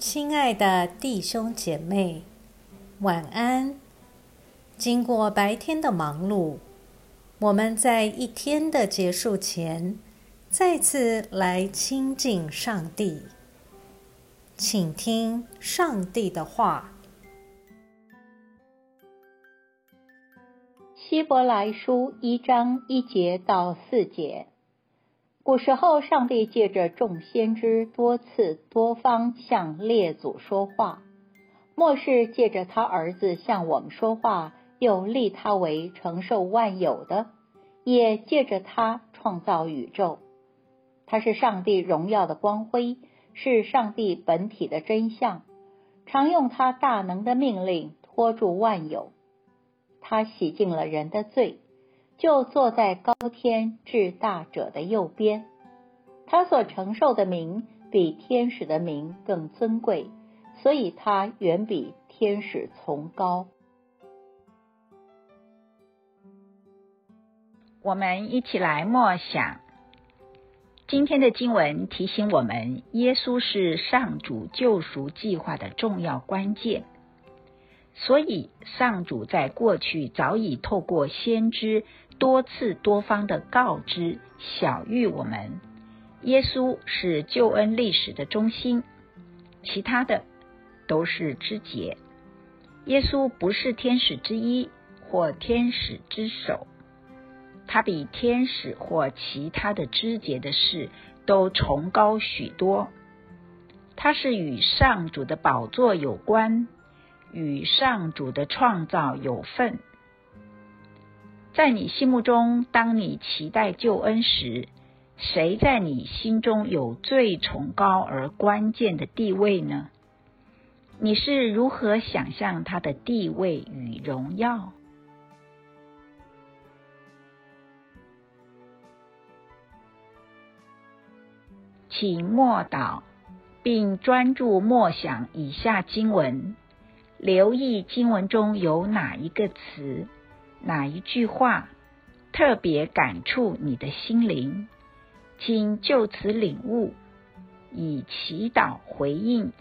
亲爱的弟兄姐妹，晚安。经过白天的忙碌，我们在一天的结束前，再次来亲近上帝，请听上帝的话。希伯来书一章一节到四节。古时候，上帝借着众先知多次多方向列祖说话；末世借着他儿子向我们说话，又立他为承受万有的，也借着他创造宇宙。他是上帝荣耀的光辉，是上帝本体的真相，常用他大能的命令托住万有。他洗净了人的罪。就坐在高天至大者的右边，他所承受的名比天使的名更尊贵，所以他远比天使崇高。我们一起来默想今天的经文，提醒我们，耶稣是上主救赎计划的重要关键。所以，上主在过去早已透过先知多次多方的告知、晓谕我们，耶稣是救恩历史的中心，其他的都是枝节。耶稣不是天使之一或天使之首，他比天使或其他的枝节的事都崇高许多。他是与上主的宝座有关。与上主的创造有份，在你心目中，当你期待救恩时，谁在你心中有最崇高而关键的地位呢？你是如何想象他的地位与荣耀？请默祷，并专注默想以下经文。留意经文中有哪一个词、哪一句话特别感触你的心灵，请就此领悟，以祈祷回应，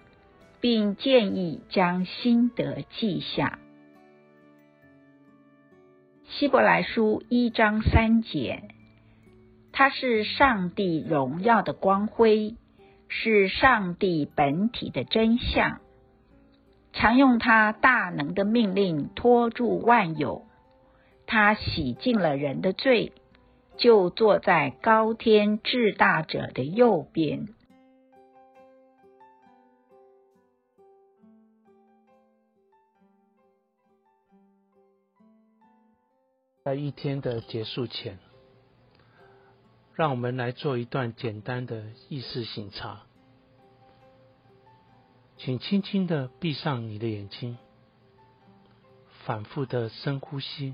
并建议将心得记下。希伯来书一章三节，它是上帝荣耀的光辉，是上帝本体的真相。常用他大能的命令托住万有，他洗净了人的罪，就坐在高天至大者的右边。在一天的结束前，让我们来做一段简单的意识醒察。请轻轻的闭上你的眼睛，反复的深呼吸，